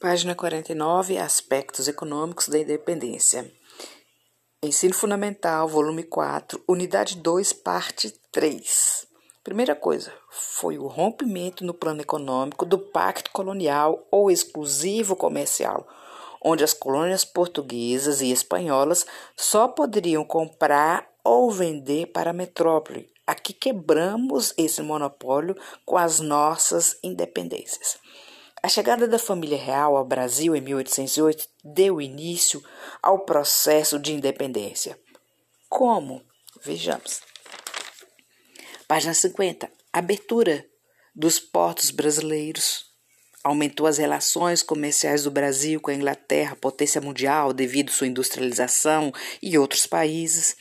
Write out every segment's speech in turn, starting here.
Página 49, Aspectos Econômicos da Independência. Ensino Fundamental, volume 4, unidade 2, parte 3. Primeira coisa, foi o rompimento no plano econômico do pacto colonial ou exclusivo comercial, onde as colônias portuguesas e espanholas só poderiam comprar ou vender para a metrópole. Aqui quebramos esse monopólio com as nossas independências. A chegada da família real ao Brasil em 1808 deu início ao processo de independência. Como? Vejamos. Página 50. Abertura dos portos brasileiros. Aumentou as relações comerciais do Brasil com a Inglaterra, potência mundial devido sua industrialização e outros países.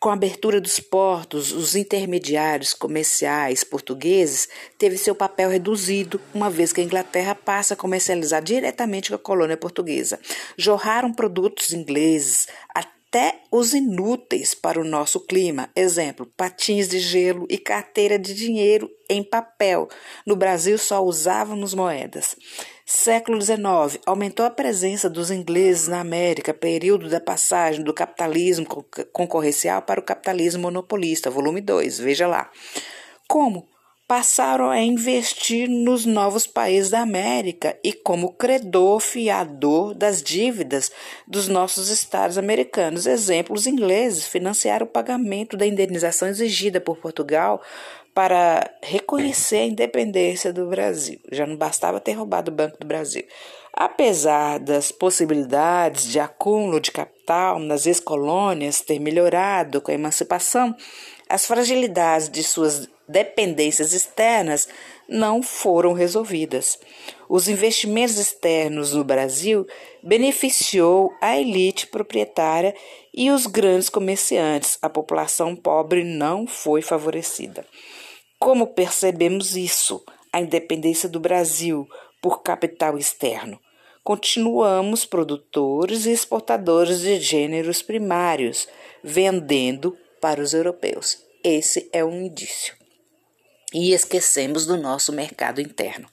Com a abertura dos portos, os intermediários comerciais portugueses teve seu papel reduzido, uma vez que a Inglaterra passa a comercializar diretamente com a colônia portuguesa. Jorraram produtos ingleses até os inúteis para o nosso clima. Exemplo: patins de gelo e carteira de dinheiro em papel. No Brasil só usávamos moedas. Século XIX aumentou a presença dos ingleses na América, período da passagem do capitalismo concorrencial para o capitalismo monopolista, volume 2. Veja lá. Como? Passaram a investir nos novos países da América e como credor fiador das dívidas dos nossos estados americanos. Exemplos ingleses financiaram o pagamento da indenização exigida por Portugal para reconhecer a independência do Brasil. Já não bastava ter roubado o Banco do Brasil. Apesar das possibilidades de acúmulo de capital nas ex-colônias ter melhorado com a emancipação, as fragilidades de suas dependências externas não foram resolvidas. Os investimentos externos no Brasil beneficiou a elite proprietária e os grandes comerciantes. A população pobre não foi favorecida. Como percebemos isso? A independência do Brasil por capital externo. Continuamos produtores e exportadores de gêneros primários, vendendo para os europeus. Esse é um indício. E esquecemos do nosso mercado interno.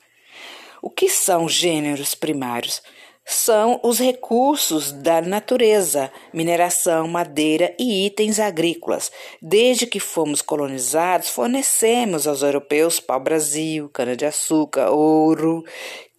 O que são gêneros primários? são os recursos da natureza, mineração, madeira e itens agrícolas. Desde que fomos colonizados, fornecemos aos europeus pau-brasil, cana-de-açúcar, ouro,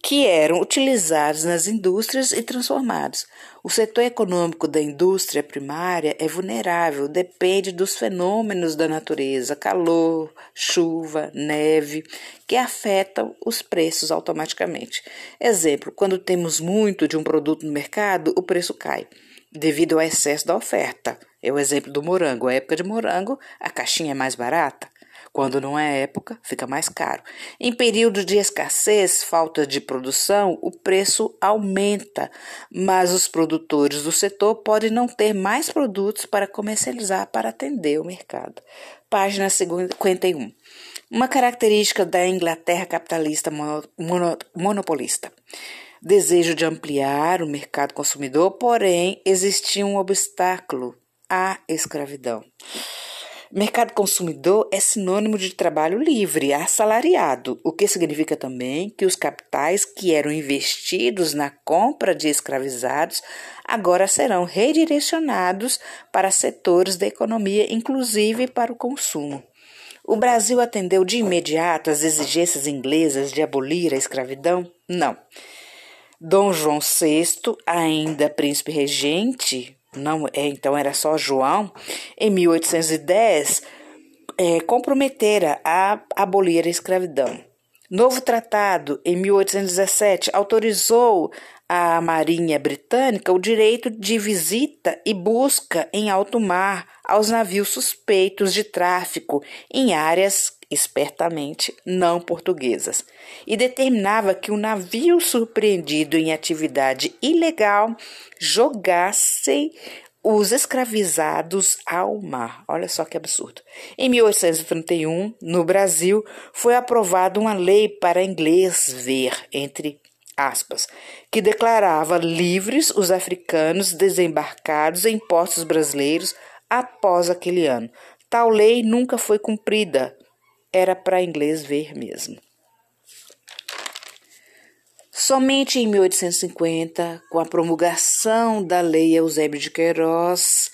que eram utilizados nas indústrias e transformados. O setor econômico da indústria primária é vulnerável, depende dos fenômenos da natureza, calor, chuva, neve, que afetam os preços automaticamente. Exemplo: quando temos muito de um produto no mercado, o preço cai devido ao excesso da oferta. É o exemplo do morango. A época de morango, a caixinha é mais barata. Quando não é época, fica mais caro. Em períodos de escassez, falta de produção, o preço aumenta, mas os produtores do setor podem não ter mais produtos para comercializar para atender o mercado. Página 51. Uma característica da Inglaterra capitalista mono, monopolista desejo de ampliar o mercado consumidor, porém existia um obstáculo: a escravidão. Mercado consumidor é sinônimo de trabalho livre, assalariado, o que significa também que os capitais que eram investidos na compra de escravizados agora serão redirecionados para setores da economia, inclusive para o consumo. O Brasil atendeu de imediato às exigências inglesas de abolir a escravidão? Não. Dom João VI, ainda príncipe regente, não, é, então era só João, em 1810, é, comprometera a abolir a escravidão. Novo tratado, em 1817, autorizou à Marinha Britânica o direito de visita e busca em alto mar aos navios suspeitos de tráfico em áreas espertamente não portuguesas, e determinava que o navio surpreendido em atividade ilegal jogasse os escravizados ao mar. Olha só que absurdo. Em 1831, no Brasil, foi aprovada uma lei para inglês ver, entre aspas, que declarava livres os africanos desembarcados em portos brasileiros após aquele ano. Tal lei nunca foi cumprida, era para inglês ver mesmo. Somente em 1850, com a promulgação da Lei Eusébio de Queiroz,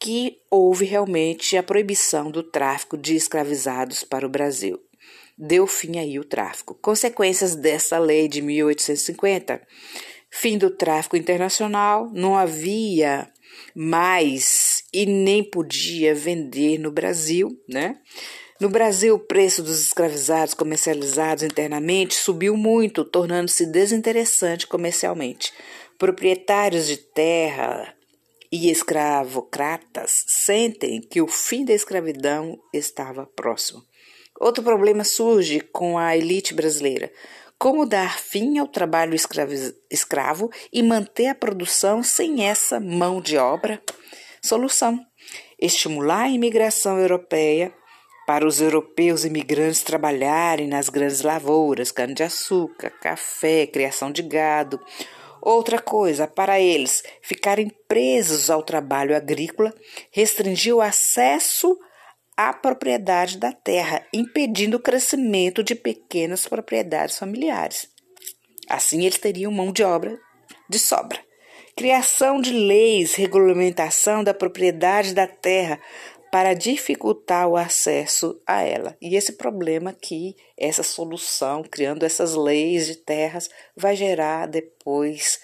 que houve realmente a proibição do tráfico de escravizados para o Brasil. Deu fim aí o tráfico. Consequências dessa lei de 1850: fim do tráfico internacional, não havia mais e nem podia vender no Brasil, né? No Brasil, o preço dos escravizados comercializados internamente subiu muito, tornando-se desinteressante comercialmente. Proprietários de terra e escravocratas sentem que o fim da escravidão estava próximo. Outro problema surge com a elite brasileira. Como dar fim ao trabalho escravo e manter a produção sem essa mão de obra? Solução: estimular a imigração europeia para os europeus imigrantes trabalharem nas grandes lavouras, cana-de-açúcar, café, criação de gado. Outra coisa, para eles ficarem presos ao trabalho agrícola, restringiu o acesso à propriedade da terra, impedindo o crescimento de pequenas propriedades familiares. Assim, eles teriam mão de obra de sobra. Criação de leis, regulamentação da propriedade da terra para dificultar o acesso a ela. E esse problema que essa solução, criando essas leis de terras, vai gerar depois,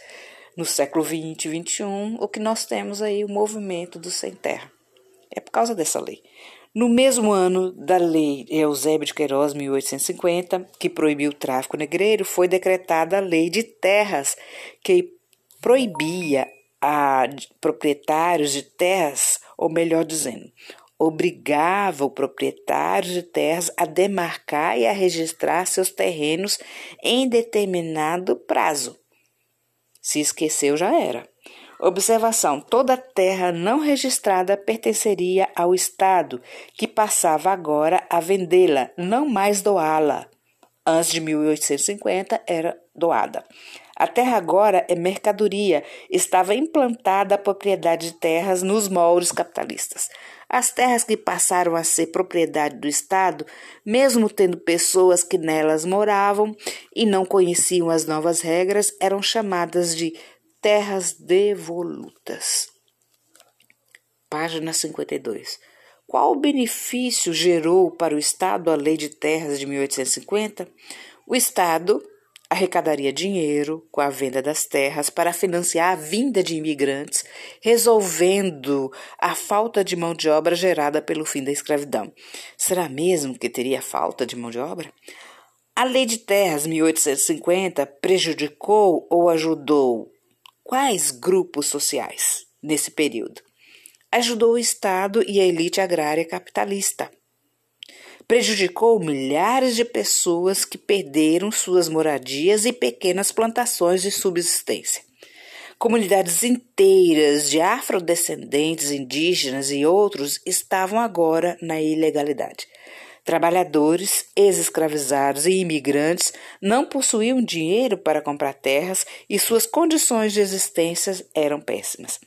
no século XX XXI, o que nós temos aí, o movimento do sem terra. É por causa dessa lei. No mesmo ano da lei Eusébio de Queiroz, 1850, que proibiu o tráfico negreiro, foi decretada a lei de terras, que proibia a proprietários de terras ou melhor dizendo, obrigava o proprietário de terras a demarcar e a registrar seus terrenos em determinado prazo. Se esqueceu, já era. Observação: toda terra não registrada pertenceria ao Estado, que passava agora a vendê-la, não mais doá-la. Antes de 1850 era doada. A terra agora é mercadoria, estava implantada a propriedade de terras nos moldes capitalistas. As terras que passaram a ser propriedade do Estado, mesmo tendo pessoas que nelas moravam e não conheciam as novas regras, eram chamadas de terras devolutas. Página 52. Qual benefício gerou para o Estado a Lei de Terras de 1850? O Estado arrecadaria dinheiro com a venda das terras para financiar a vinda de imigrantes, resolvendo a falta de mão de obra gerada pelo fim da escravidão. Será mesmo que teria falta de mão de obra? A Lei de Terras 1850 prejudicou ou ajudou quais grupos sociais nesse período? Ajudou o Estado e a elite agrária capitalista prejudicou milhares de pessoas que perderam suas moradias e pequenas plantações de subsistência. Comunidades inteiras de afrodescendentes, indígenas e outros estavam agora na ilegalidade. Trabalhadores, ex-escravizados e imigrantes não possuíam dinheiro para comprar terras e suas condições de existência eram péssimas.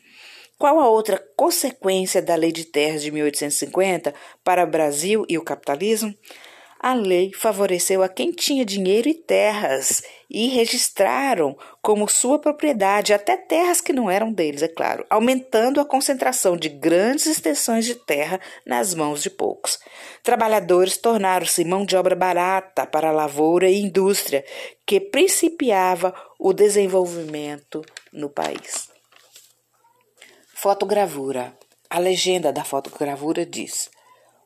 Qual a outra consequência da Lei de Terras de 1850 para o Brasil e o capitalismo? A lei favoreceu a quem tinha dinheiro e terras e registraram como sua propriedade até terras que não eram deles, é claro, aumentando a concentração de grandes extensões de terra nas mãos de poucos. Trabalhadores tornaram-se mão de obra barata para a lavoura e indústria, que principiava o desenvolvimento no país. Fotogravura. A legenda da fotogravura diz,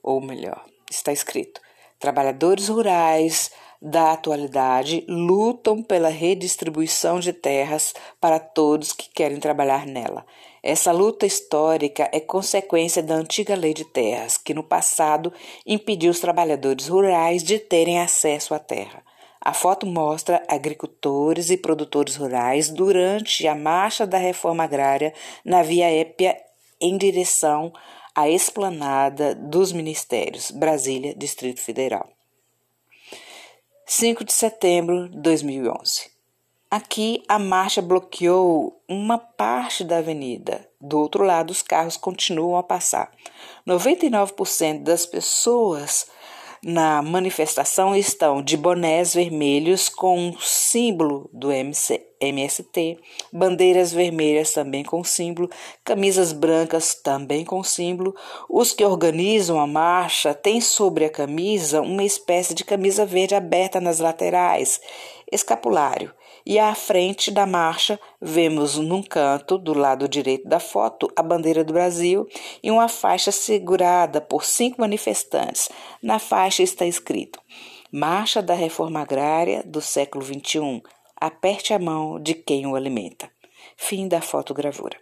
ou melhor, está escrito: trabalhadores rurais da atualidade lutam pela redistribuição de terras para todos que querem trabalhar nela. Essa luta histórica é consequência da antiga lei de terras, que no passado impediu os trabalhadores rurais de terem acesso à terra. A foto mostra agricultores e produtores rurais durante a marcha da reforma agrária na Via Épia em direção à esplanada dos ministérios, Brasília, Distrito Federal. 5 de setembro de 2011. Aqui a marcha bloqueou uma parte da avenida. Do outro lado, os carros continuam a passar. 99% das pessoas Na manifestação estão de bonés vermelhos com o símbolo do MC, MST, bandeiras vermelhas também com símbolo, camisas brancas também com símbolo. Os que organizam a marcha têm sobre a camisa uma espécie de camisa verde aberta nas laterais, escapulário. E à frente da marcha, vemos num canto, do lado direito da foto, a bandeira do Brasil e uma faixa segurada por cinco manifestantes. Na faixa está escrito: Marcha da Reforma Agrária do século XXI. Aperte a mão de quem o alimenta. Fim da fotogravura.